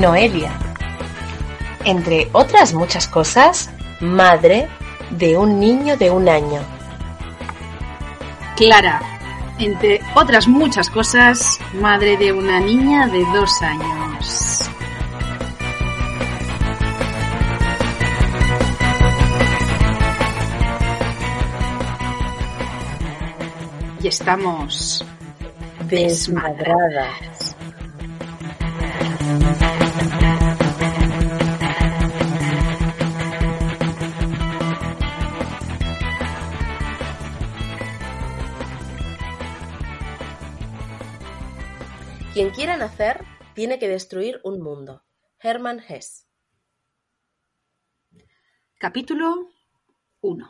Noelia. Entre otras muchas cosas, madre de un niño de un año. Clara. Entre otras muchas cosas, madre de una niña de dos años. Y estamos Desmadradas. Quien quiera nacer tiene que destruir un mundo. Hermann Hesse. Capítulo 1.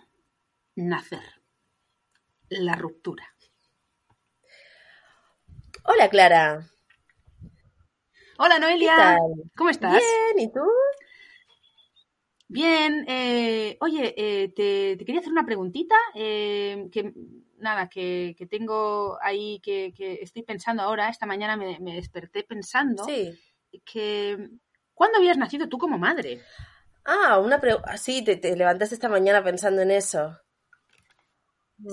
Nacer. La ruptura. Hola Clara. Hola ¿Qué Noelia. tal? ¿Cómo estás? Bien, ¿y tú? Bien, eh, oye, eh, te, te quería hacer una preguntita, eh, que nada, que, que tengo ahí, que, que estoy pensando ahora, esta mañana me, me desperté pensando Sí. que ¿cuándo habías nacido tú como madre? Ah, una pregunta. Sí, te, te levantaste esta mañana pensando en eso.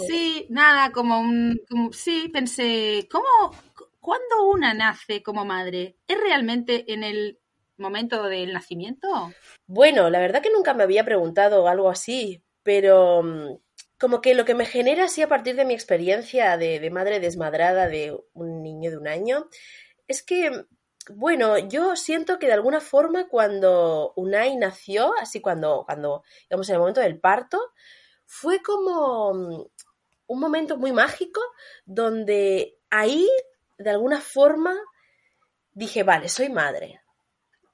Sí, nada, como un, como- sí, pensé, ¿cómo, cu- cuándo una nace como madre? ¿Es realmente en el momento del nacimiento? Bueno, la verdad que nunca me había preguntado algo así, pero mm, como que lo que me genera así a partir de mi experiencia de, madre desmadrada de un niño de un año, es que, bueno, yo siento que de alguna forma cuando Unai nació, así cuando, cuando, digamos, en el momento del parto, fue como mm, un momento muy mágico donde ahí, de alguna forma, dije, vale, soy madre.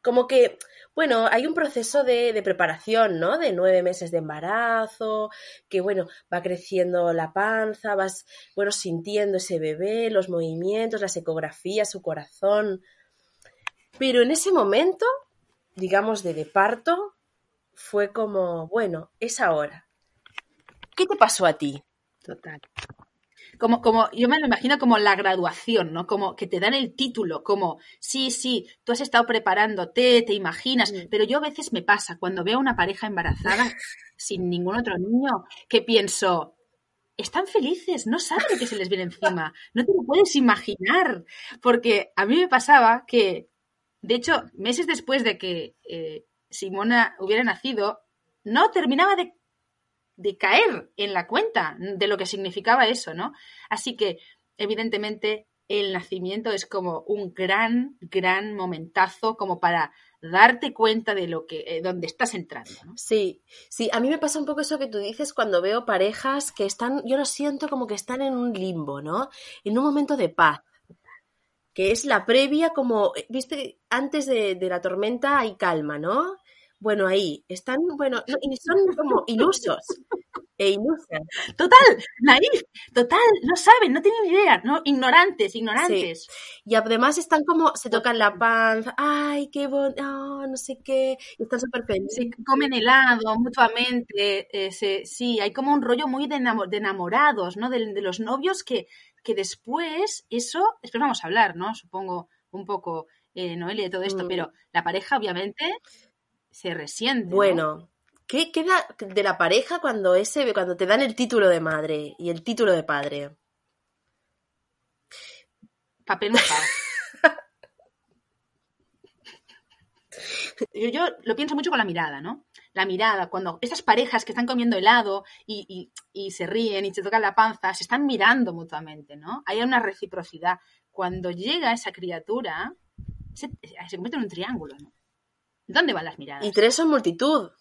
Como que, bueno, hay un proceso de, preparación, ¿no? De nueve meses de embarazo, que, bueno, va creciendo la panza, vas, bueno, sintiendo ese bebé, los movimientos, las ecografías, su corazón. Pero en ese momento, digamos, de, de parto, fue como, bueno, es ahora. ¿Qué te pasó a ti? Total. Como, como, yo me lo imagino como la graduación, ¿no? Como que te dan el título, como, sí, sí, tú has estado preparándote, te imaginas, Mm. pero yo a veces me pasa cuando veo a una pareja embarazada sin ningún otro niño, que pienso, están felices, no saben lo que se les viene encima, no te lo puedes imaginar, porque a mí me pasaba que, de hecho, meses después de que eh, Simona hubiera nacido, no terminaba de de caer en la cuenta de lo que significaba eso, ¿no? Así que, evidentemente, el nacimiento es como un gran, gran momentazo como para darte cuenta de lo que, eh, donde estás entrando, ¿no? Sí, sí, a mí me pasa un poco eso que tú dices cuando veo parejas que están, yo lo siento como que están en un limbo, ¿no? En un momento de paz, que es la previa como, eh, viste, antes de, de la tormenta hay calma, ¿no? Bueno, ahí, están, bueno, no, y son como ilusos e ilusas. Total, naif, total, no saben, no tienen idea, ¿no? Ignorantes, ignorantes. Y además están como, se tocan la panza, ay, qué bonito, no sé qué, y están súper felices. Se comen helado mutuamente, eh, se- sí, hay como un rollo muy de, enamo- de enamorados, ¿no? De, de los novios que, que después, eso, después vamos a hablar, ¿no? Supongo un poco, eh, Noelia, de todo esto, Mm. pero la pareja obviamente se resiente, ¿no? Bueno, ¿qué queda de la pareja cuando ese, cuando te dan el título de madre y el título de padre? Papel mojado. yo, lo pienso mucho con la mirada, ¿no? La mirada, cuando estas parejas que están comiendo helado y, se ríen y se tocan la panza, se están mirando mutuamente, ¿no? Hay una reciprocidad. Cuando llega esa criatura, se, se convierte en un triángulo, ¿no? ¿Dónde van las miradas? Y tres son multitud.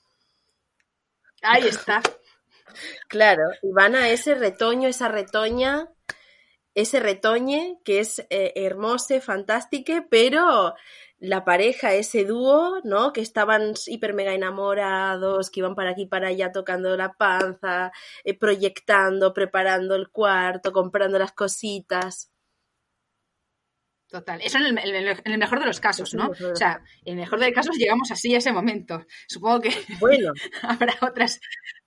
Ahí está. claro, y van a ese retoño, esa retoña, ese retoñe que es eh, hermoso, fantástico, pero la pareja, ese dúo, ¿no? Que estaban hiper mega enamorados, que iban para aquí para allá tocando la panza, eh, proyectando, preparando el cuarto, comprando las cositas. Total. Eso en el, mejor de los casos, ¿no? O sea, en el mejor de los casos llegamos así a ese momento. Supongo que bueno. habrá otras,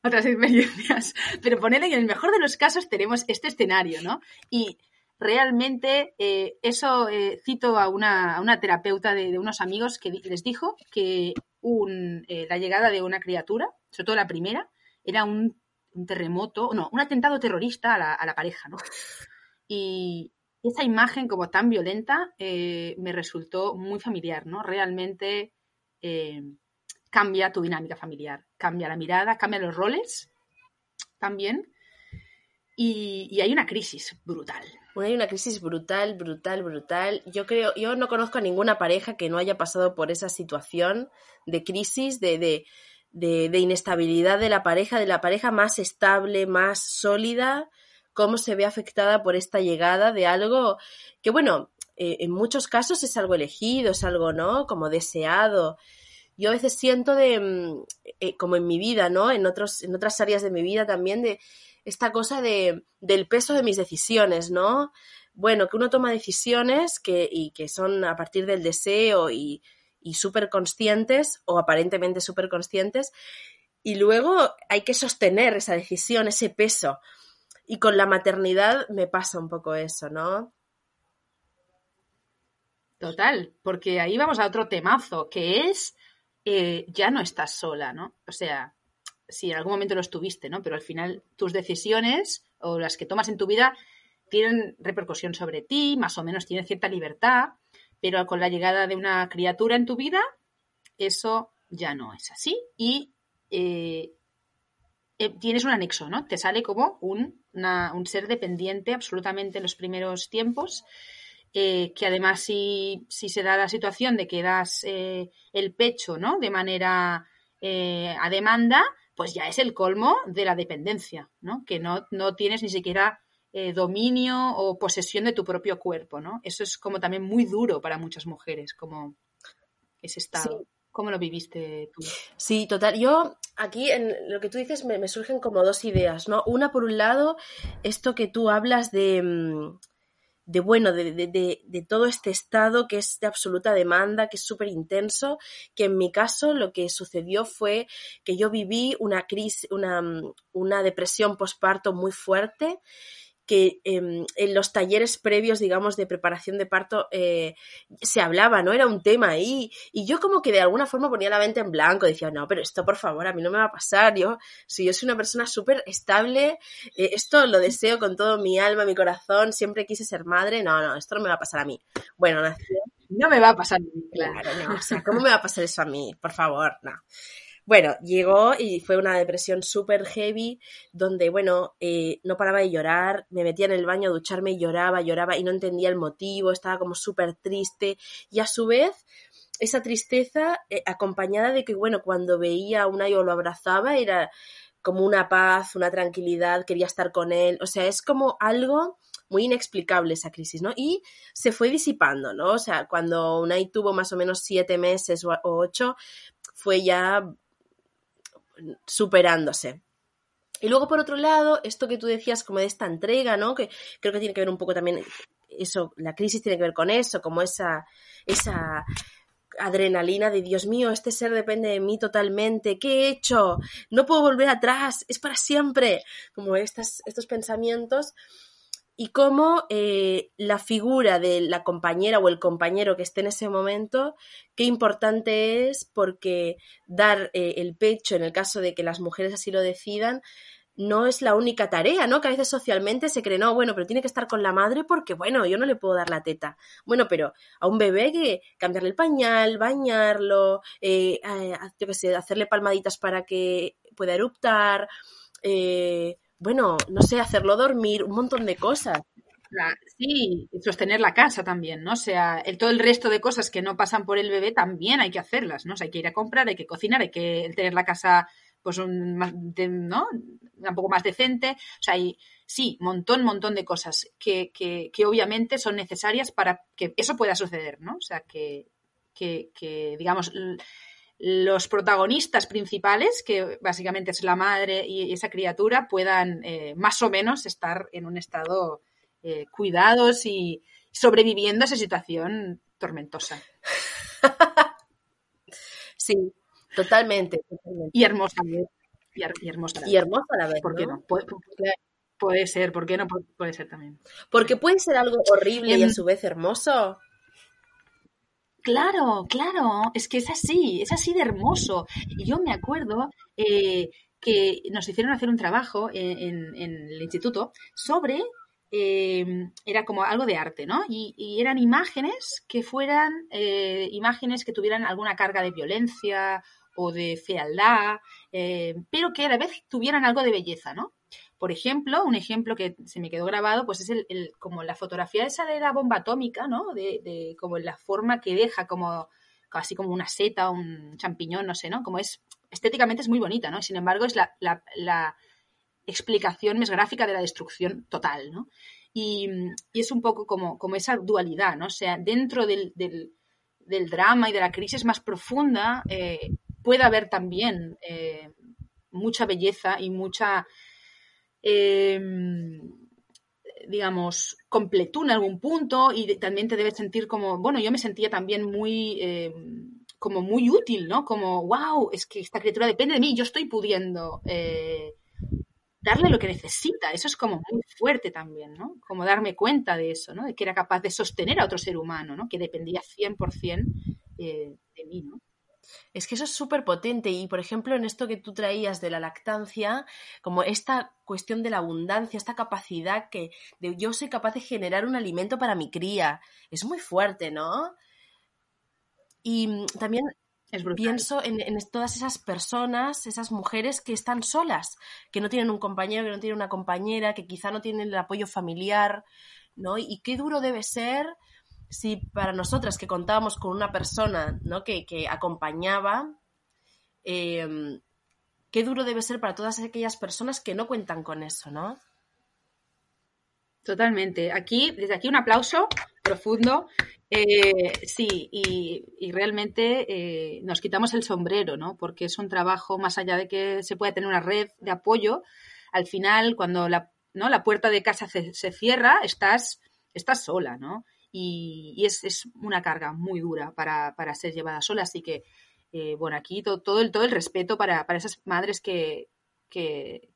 otras experiencias. Pero poner en el mejor de los casos tenemos este escenario, ¿no? Y realmente eh, eso eh, cito a una, a una terapeuta de, unos amigos que les dijo que un, eh, la llegada de una criatura, sobre todo la primera, era un, un terremoto, no, un atentado terrorista a la, a la pareja, ¿no? Y, esa imagen como tan violenta eh, me resultó muy familiar, ¿no? Realmente eh, cambia tu dinámica familiar, cambia la mirada, cambia los roles también. Y, hay una crisis brutal. hay una crisis brutal, brutal, brutal. Yo creo, yo no conozco a ninguna pareja que no haya pasado por esa situación de crisis, de, de, de inestabilidad de la pareja, de la pareja más estable, más sólida, cómo se ve afectada por esta llegada de algo que, bueno, eh, en muchos casos es algo elegido, es algo, ¿no? Como deseado. Yo a veces siento de, mm, eh, como en mi vida, ¿no? En, otros, en otras áreas de mi vida también, de esta cosa de, del peso de mis decisiones, ¿no? Bueno, que uno toma decisiones que, y que son a partir del deseo y, y súper conscientes o aparentemente súper conscientes, y luego hay que sostener esa decisión, ese peso. Y con la maternidad me pasa un poco eso, ¿no? Total, porque ahí vamos a otro temazo, que es eh, ya no estás sola, ¿no? O sea, si en algún momento lo estuviste, ¿no? Pero al final tus decisiones o las que tomas en tu vida tienen repercusión sobre ti, más o menos tienen cierta libertad, pero con la llegada de una criatura en tu vida, eso ya no es así y eh, eh, tienes un anexo, ¿no? Te sale como un, ser dependiente absolutamente en los primeros tiempos. Eh, que además si, se da la situación de que das eh, el pecho ¿no? de manera a demanda, pues ya es el colmo de la dependencia, ¿no? que no, no tienes ni siquiera dominio o posesión de tu propio cuerpo. ¿no? Eso es como también muy duro para muchas mujeres, como ese estado. ¿Cómo lo viviste tú? Sí, total. Yo aquí en lo que tú dices me, surgen como dos ideas, ¿no? Una, por un lado, esto que tú hablas de, mm, de bueno, de, de, de, todo este estado que es de absoluta demanda, que es súper intenso, que en mi caso lo que sucedió fue que yo viví una crisis, una, mm, una depresión postparto muy fuerte que em, en los talleres previos, digamos, de preparación de parto eh, se hablaba, ¿no? Era un tema ahí. Y yo como que de alguna forma ponía la mente en blanco, decía, no, pero esto por favor, a mí no me va a pasar. Yo, si yo soy una persona súper estable, eh, esto lo deseo con todo mi alma, mi corazón, siempre quise ser madre, no, no, esto no me va a pasar a mí. Bueno, nació. No me va a pasar a mí. Claro, no, o sea, ¿cómo me va a pasar eso a mí? Por favor, no. Bueno, llegó y fue una depresión súper heavy, donde, bueno, eh, no paraba de llorar, me metía en el baño a ducharme y lloraba, lloraba y no entendía el motivo, estaba como súper triste y a su vez esa tristeza eh, acompañada de que, bueno, cuando veía a una yo lo abrazaba, era como una paz, una tranquilidad, quería estar con él, o sea, es como algo muy inexplicable esa crisis, ¿no? Y se fue disipando, ¿no? O sea, cuando Unai tuvo más o menos siete meses o ocho, fue ya superándose. Y luego, por otro lado, esto que tú decías como de esta entrega, ¿no? Que creo que tiene que ver un poco también, eso, la crisis tiene que ver con eso, como esa, esa adrenalina de Dios mío, este ser depende de mí totalmente, ¿qué he hecho? No puedo volver atrás, es para siempre. Como estas, estos pensamientos y cómo eh, la figura de la compañera o el compañero que esté en ese momento, qué importante es porque dar eh, el pecho, en el caso de que las mujeres así lo decidan, no es la única tarea, ¿no? Que a veces socialmente se cree, no, bueno, pero tiene que estar con la madre porque, bueno, yo no le puedo dar la teta. Bueno, pero a un bebé que cambiarle el pañal, bañarlo, eh, eh, yo qué sé, hacerle palmaditas para que pueda eruptar, eh, bueno, no sé, hacerlo dormir, un montón de cosas. sí, sostener la casa también, ¿no? O sea, el, todo el resto de cosas que no pasan por el bebé también hay que hacerlas, ¿no? O sea, hay que ir a comprar, hay que cocinar, hay que tener la casa pues un, ¿no? un poco más decente. O sea, hay, sí, montón, montón de cosas que, que, que, obviamente son necesarias para que eso pueda suceder, ¿no? O sea, que, que digamos, los protagonistas principales, que básicamente es la madre y esa criatura, puedan eh, más o menos estar en un estado eh, cuidados y sobreviviendo a esa situación tormentosa. sí, Totalmente, Y hermosa. Y, hermosa. Y hermosa a la vez. ¿Por qué no? Puede, ser, ¿por qué no? Puede ser también. Porque puede ser algo horrible y a em, su vez hermoso. Claro, claro, es que es así, es así de hermoso. Y yo me acuerdo eh, que nos hicieron hacer un trabajo en, el instituto sobre eh, era como algo de arte, ¿no? Y, eran imágenes que fueran eh, imágenes que tuvieran alguna carga de violencia o de fealdad, eh, pero que a la vez tuvieran algo de belleza, ¿no? Por ejemplo, un ejemplo que se me quedó grabado, pues es el, como la fotografía esa de la bomba atómica, ¿no? De, como la forma que deja como casi como una seta, un champiñón, no sé, ¿no? Como es, estéticamente es muy bonita, ¿no? Sin embargo, es la, la, explicación más gráfica de la destrucción total, ¿no? Y, es un poco como, como, esa dualidad, ¿no? O sea, dentro del, del, drama y de la crisis más profunda, eh, puede haber también eh, mucha belleza y mucha, em, digamos, completud en algún punto y también te debes sentir como, bueno, yo me sentía también muy, em, como muy útil, ¿no? Como, wow, es que esta criatura depende de mí, yo estoy pudiendo eh, darle lo que necesita. Eso es como muy fuerte también, ¿no? Como darme cuenta de eso, ¿no? De que era capaz de sostener a otro ser humano, ¿no? Que dependía 100% eh, de mí, ¿no? Es que eso es súper potente y, por ejemplo, en esto que tú traías de la lactancia, como esta cuestión de la abundancia, esta capacidad que de, yo soy capaz de generar un alimento para mi cría, es muy fuerte, ¿no? Y también pienso en, en, todas esas personas, esas mujeres que están solas, que no tienen un compañero, que no tienen una compañera, que quizá no tienen el apoyo familiar, ¿no? Y qué duro debe ser si para nosotras que contábamos con una persona ¿no? que, acompañaba, em, qué duro debe ser para todas aquellas personas que no cuentan con eso, ¿no? Totalmente. Aquí, desde aquí un aplauso profundo. Eh, sí, y, realmente eh, nos quitamos el sombrero, ¿no? Porque es un trabajo, más allá de que se pueda tener una red de apoyo, al final, cuando la, ¿no? la puerta de casa se, se cierra, estás, estás sola, ¿no? Y, es, una carga muy dura para, ser llevada sola. Así que, eh, bueno, aquí todo, el, todo el respeto para, esas madres que,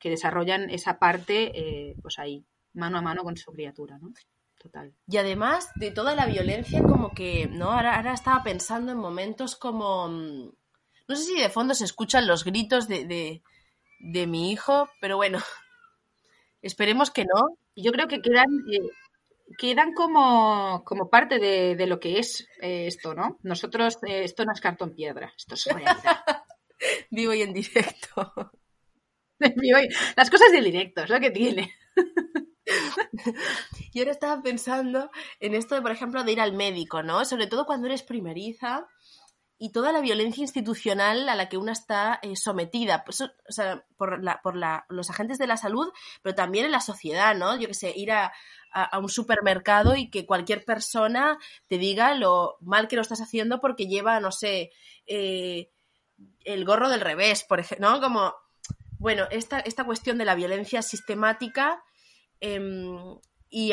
desarrollan esa parte, eh, pues ahí, mano a mano con su criatura, ¿no? Total. Y además de toda la violencia, como que, ¿no? Ahora, ahora estaba pensando en momentos como. Mm, no sé si de fondo se escuchan los gritos de, de, mi hijo, pero bueno, esperemos que no. Yo creo que quedan, eh, quedan como, como parte de, de, lo que es eh, esto, ¿no? Nosotros, eh, esto no es cartón piedra, esto es realidad. Vivo y en directo. Las cosas del directo, es lo que tiene. Y ahora estaba pensando en esto de, por ejemplo, de ir al médico, ¿no? Sobre todo cuando eres primeriza y toda la violencia institucional a la que una está eh, sometida, pues, o sea, por, la, por la, los agentes de la salud, pero también en la sociedad, ¿no? Yo que sé, ir a, a, un supermercado y que cualquier persona te diga lo mal que lo estás haciendo porque lleva, no sé, eh, el gorro del revés, por ejemplo, ¿no? Como, bueno, esta, esta cuestión de la violencia sistemática em, y,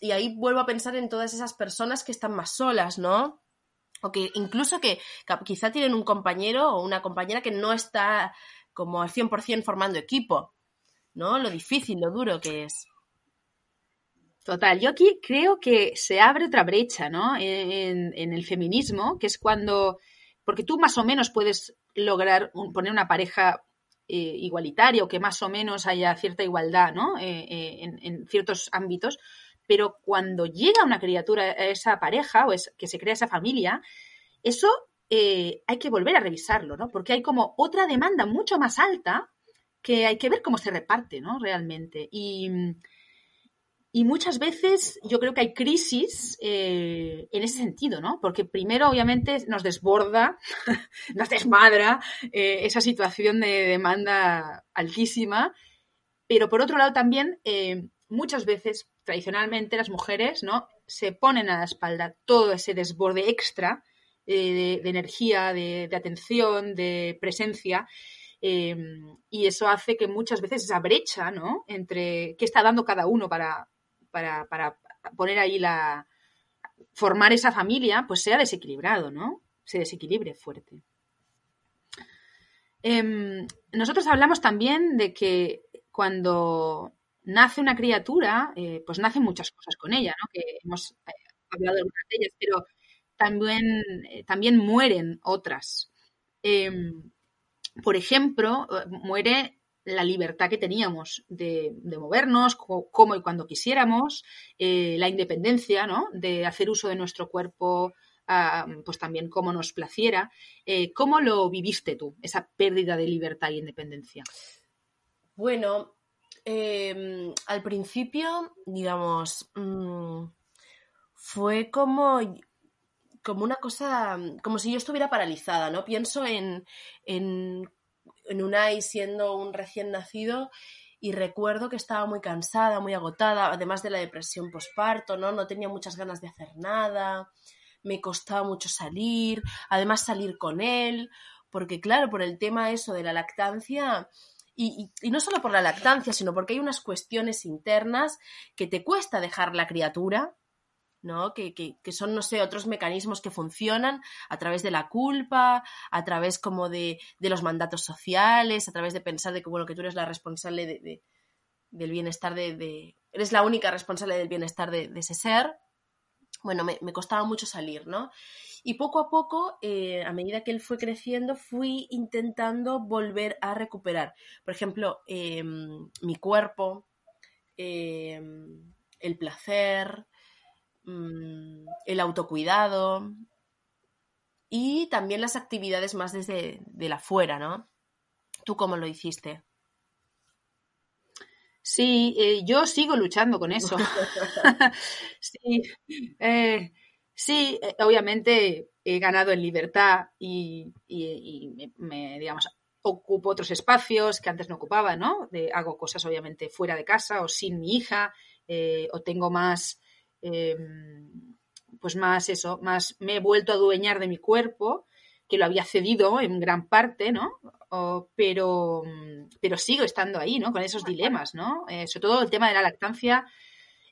y ahí vuelvo a pensar en todas esas personas que están más solas, ¿no? O que incluso que quizá tienen un compañero o una compañera que no está como al 100% formando equipo, ¿no? Lo difícil, lo duro que es. Total, yo aquí creo que se abre otra brecha, ¿no? En, el feminismo, que es cuando, porque tú más o menos puedes lograr poner una pareja igualitaria o que más o menos haya cierta igualdad ¿no? en, en, ciertos ámbitos, pero cuando llega una criatura a esa pareja o es, que se crea esa familia, eso hay que volver a revisarlo, ¿no? Porque hay como otra demanda mucho más alta que hay que ver cómo se reparte, ¿no? Realmente. Y, y muchas veces yo creo que hay crisis eh, en ese sentido, ¿no? Porque primero, obviamente, nos desborda, nos desmadra eh, esa situación de demanda altísima, pero por otro lado también, eh, muchas veces, tradicionalmente, las mujeres, ¿no? Se ponen a la espalda todo ese desborde extra de, energía, de, de, atención, de presencia, Em, y eso hace que muchas veces esa brecha, ¿no? Entre qué está dando cada uno para, para, para poner ahí la. formar esa familia, pues sea desequilibrado, ¿no? Se desequilibre fuerte. Em, nosotros hablamos también de que cuando nace una criatura, eh, pues nacen muchas cosas con ella, ¿no? Que hemos eh, hablado de algunas de ellas, pero también, eh, también mueren otras. Em, por ejemplo, muere la libertad que teníamos de, movernos como y cuando quisiéramos, la independencia, ¿no? De hacer uso de nuestro cuerpo, ah, pues también como nos placiera. ¿Cómo lo viviste tú, esa pérdida de libertad e independencia? Bueno, em, al principio, digamos, mm, fue como como una cosa, como si yo estuviera paralizada, ¿no? Pienso en, en, en siendo un recién nacido y recuerdo que estaba muy cansada, muy agotada, además de la depresión posparto, ¿no? No tenía muchas ganas de hacer nada, me costaba mucho salir, además salir con él, porque claro, por el tema eso de la lactancia, y, y, no solo por la lactancia, sino porque hay unas cuestiones internas que te cuesta dejar la criatura, ¿no? Que, que, son, no sé, otros mecanismos que funcionan a través de la culpa, a través como de, de los mandatos sociales, a través de pensar de que, bueno, que tú eres la responsable de, del bienestar de, Eres la única responsable del bienestar de, ese ser. Bueno, me, costaba mucho salir, ¿no? Y poco a poco, eh, a medida que él fue creciendo, fui intentando volver a recuperar. Por ejemplo, em, mi cuerpo, em, el placer, Mm, el autocuidado y también las actividades más desde de la fuera, ¿no? ¿Tú cómo lo hiciste? Sí, eh, yo sigo luchando con eso. sí, eh, sí eh, obviamente he ganado en libertad y, me, digamos, ocupo otros espacios que antes no ocupaba, ¿no? hago cosas obviamente fuera de casa o sin mi hija, o tengo más Em, pues más eso, más me he vuelto a adueñar de mi cuerpo, que lo había cedido en gran parte, ¿no? pero, pero sigo estando ahí, ¿no? Con esos dilemas, ¿no? Eh, sobre todo el tema de la lactancia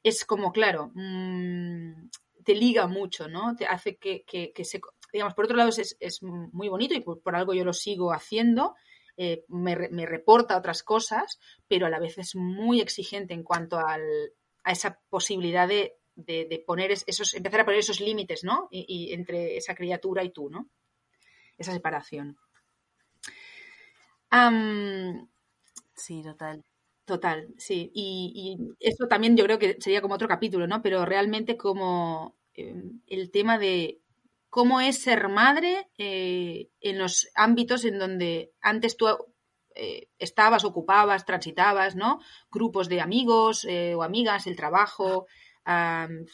es como, claro, mm, te liga mucho, ¿no? Te hace que, se, digamos, por otro lado es, es muy bonito y por, algo yo lo sigo haciendo, eh, me, me, reporta otras cosas, pero a la vez es muy exigente en cuanto al, a esa posibilidad de, de, poner esos, empezar a poner esos límites, ¿no? Y, entre esa criatura y tú, ¿no? Esa separación. sí, total. Total, sí. Y, esto también yo creo que sería como otro capítulo, ¿no? Pero realmente como em, el tema de cómo es ser madre eh, en los ámbitos en donde antes tú eh, estabas, ocupabas, transitabas, ¿no? Grupos de amigos eh, o amigas, el trabajo,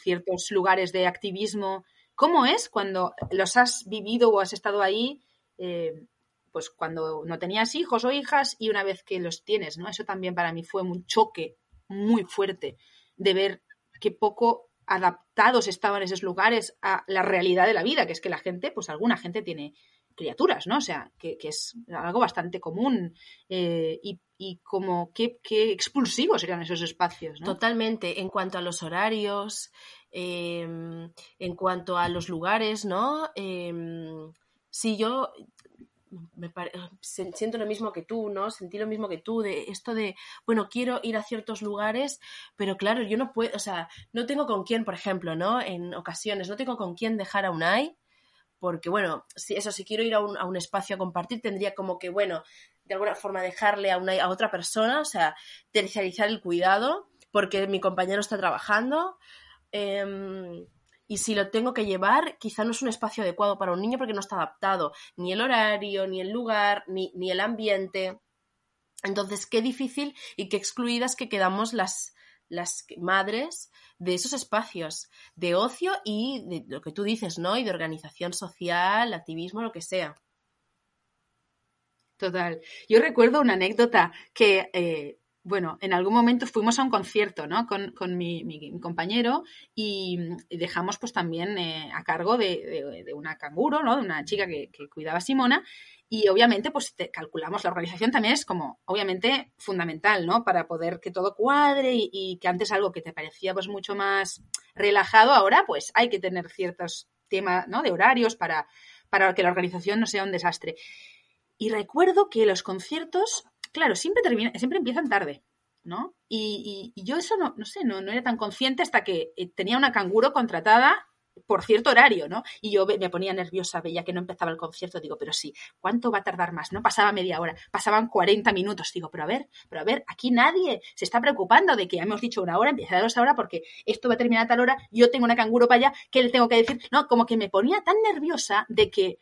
ciertos lugares de activismo. ¿Cómo es cuando los has vivido o has estado ahí? Eh, pues cuando no tenías hijos o hijas y una vez que los tienes, ¿no? Eso también para mí fue un choque muy fuerte de ver qué poco adaptados estaban esos lugares a la realidad de la vida, que es que la gente, pues alguna gente tiene criaturas, ¿no? O sea, que, es algo bastante común eh, y, como qué, expulsivos eran esos espacios. Totalmente, en cuanto a los horarios, em, en cuanto a los lugares, ¿no? Em, si yo me siento lo mismo que tú, ¿no? Sentí lo mismo que tú, de esto de, bueno, quiero ir a ciertos lugares, pero claro, yo no puedo, o sea, no tengo con quién, por ejemplo, ¿no? En ocasiones, no tengo con quién dejar a Unai porque bueno, si eso, si quiero ir a un, espacio a compartir, tendría como que, bueno, de alguna forma dejarle a, una, a otra persona, o sea, terciarizar el cuidado porque mi compañero está trabajando. Em, y si lo tengo que llevar, quizá no es un espacio adecuado para un niño porque no está adaptado ni el horario, ni el lugar, ni, ni el ambiente. Entonces, qué difícil y qué excluidas que quedamos las, las madres de esos espacios de ocio y de lo que tú dices, ¿no? Y de organización social, activismo, lo que sea. Total. Yo recuerdo una anécdota que eh, bueno, en algún momento fuimos a un concierto, ¿no? Con, con mi, compañero y, dejamos pues también eh, a cargo de, de, una canguro, ¿no? De una chica que, cuidaba a Simona y obviamente pues calculamos, la organización también es como obviamente fundamental, ¿no? Para poder que todo cuadre y, y, que antes algo que te parecía pues mucho más relajado, ahora pues hay que tener ciertos temas, ¿no? De horarios para, para que la organización no sea un desastre. Y recuerdo que los conciertos claro, siempre, termina, siempre empiezan tarde, ¿no? Y, yo eso no, no sé, no, era tan consciente hasta que eh, tenía una canguro contratada por cierto horario, ¿no? Y yo me ponía nerviosa, veía que no empezaba el concierto, digo, pero sí, ¿cuánto va a tardar más? No pasaba media hora, pasaban 40 minutos, digo, pero a ver, pero a ver, aquí nadie se está preocupando de que ya hemos dicho una hora, empieza a dos horas porque esto va a terminar a tal hora, yo tengo una canguro para allá, ¿qué le tengo que decir? No, como que me ponía tan nerviosa de que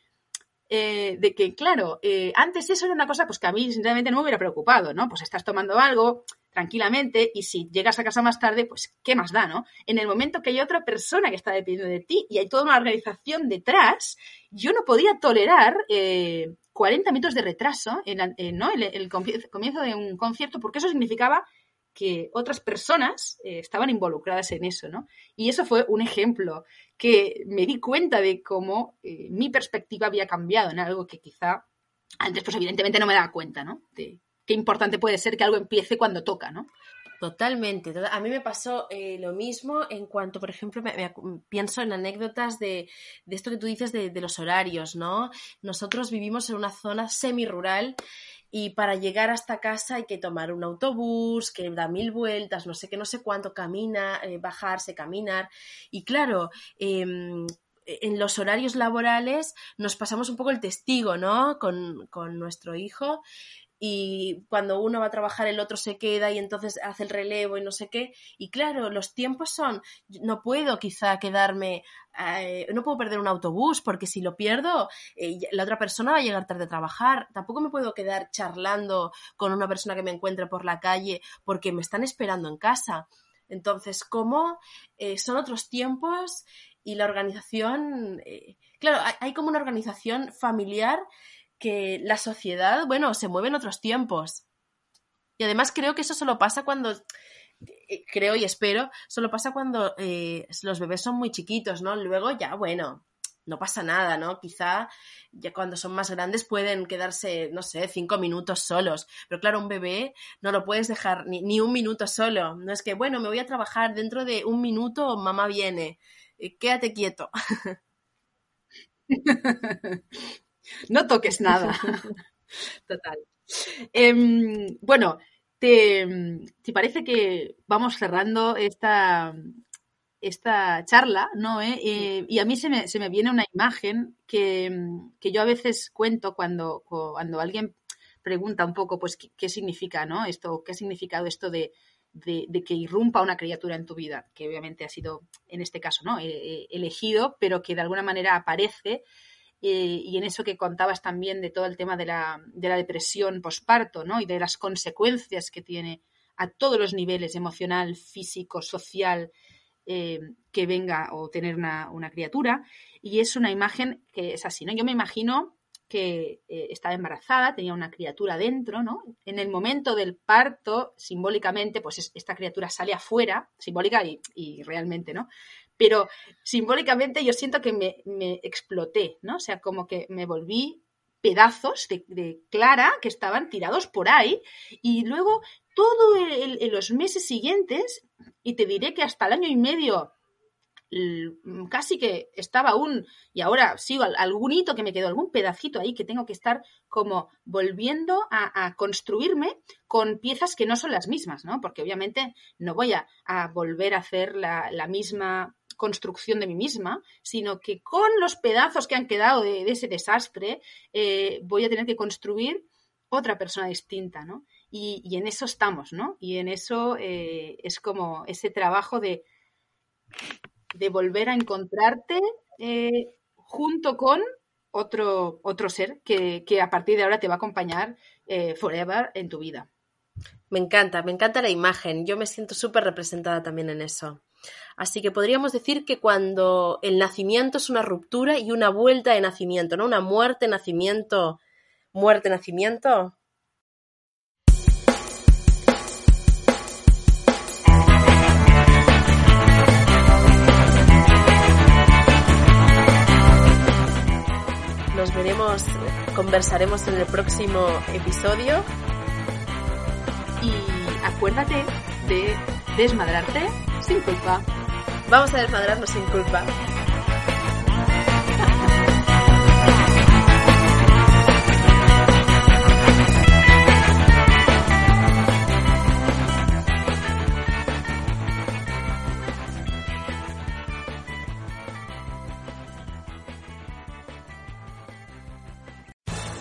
eh, de que, claro, eh, antes eso era una cosa pues que a mí sinceramente no me hubiera preocupado, ¿no? Pues estás tomando algo tranquilamente y si llegas a casa más tarde, pues ¿qué más da, no? En el momento que hay otra persona que está dependiendo de ti y hay toda una organización detrás, yo no podía tolerar eh, 40 minutos de retraso en, ¿no? el, comienzo de un concierto porque eso significaba que otras personas eh, estaban involucradas en eso, ¿no? Y eso fue un ejemplo que me di cuenta de cómo eh, mi perspectiva había cambiado en algo que quizá antes, pues evidentemente no me daba cuenta, ¿no? De qué importante puede ser que algo empiece cuando toca, ¿no? Totalmente. A mí me pasó eh, lo mismo en cuanto, por ejemplo, me, pienso en anécdotas de, esto que tú dices de, de, los horarios, ¿no? Nosotros vivimos en una zona semi-rural y para llegar hasta casa hay que tomar un autobús que da mil vueltas, no sé qué, no sé cuánto, camina, eh, bajarse, caminar. Y claro, em, en los horarios laborales nos pasamos un poco el testigo, ¿no? Con, con nuestro hijo y cuando uno va a trabajar el otro se queda y entonces hace el relevo y no sé qué. Y claro, los tiempos son, no puedo quizá quedarme, eh, no puedo perder un autobús porque si lo pierdo, eh, la otra persona va a llegar tarde a trabajar. Tampoco me puedo quedar charlando con una persona que me encuentre por la calle porque me están esperando en casa. Entonces, ¿cómo eh, son otros tiempos y la organización, claro, hay, hay como una organización familiar que la sociedad, bueno, se mueve en otros tiempos. Y además creo que eso solo pasa cuando, eh, creo y espero, solo pasa cuando eh, los bebés son muy chiquitos, ¿no? Luego ya, bueno, no pasa nada, ¿no? Quizá ya cuando son más grandes pueden quedarse, no sé, cinco minutos solos. Pero claro, un bebé no lo puedes dejar ni, ni un minuto solo. No es que, bueno, me voy a trabajar dentro de un minuto, mamá viene. Eh, quédate quieto. No toques nada. Total. Em, bueno, te, parece que vamos cerrando esta, esta charla, ¿no? ¿Eh? Eh, y a mí se me, se me viene una imagen que, yo a veces cuento cuando, cuando alguien pregunta un poco, pues, qué, significa, ¿no? Esto, qué ha significado esto de, de, que irrumpa una criatura en tu vida, que obviamente ha sido, en este caso, ¿no? elegido, pero que de alguna manera aparece eh, y en eso que contabas también de todo el tema de la, de la depresión posparto, ¿no? Y de las consecuencias que tiene a todos los niveles, emocional, físico, social, eh, que venga o tener una, una, criatura. Y es una imagen que es así, ¿no? Yo me imagino que eh, estaba embarazada, tenía una criatura dentro, ¿no? En el momento del parto, simbólicamente, pues esta criatura sale afuera, simbólica y, y realmente, ¿no? Pero simbólicamente yo siento que me, exploté, ¿no? O sea, como que me volví pedazos de, Clara que estaban tirados por ahí y luego todo en los meses siguientes, y te diré que hasta el año y medio casi que estaba aún, y ahora sigo algún hito que me quedó, algún pedacito ahí que tengo que estar como volviendo a, construirme con piezas que no son las mismas, ¿no? Porque obviamente no voy a, volver a hacer la, misma construcción de mí misma, sino que con los pedazos que han quedado de, ese desastre, eh, voy a tener que construir otra persona distinta, ¿no? Y, en eso estamos, ¿no? Y en eso eh, es como ese trabajo de, de volver a encontrarte eh, junto con otro, otro ser que, a partir de ahora te va a acompañar forever en tu vida. Me encanta, me encanta la imagen. Yo me siento súper representada también en eso. Así que podríamos decir que cuando el nacimiento es una ruptura y una vuelta de nacimiento, ¿no? Una muerte, nacimiento, muerte, nacimiento. Nos veremos, conversaremos en el próximo episodio. Y acuérdate de desmadrarte sin culpa. Vamos a desmadrarnos sin culpa.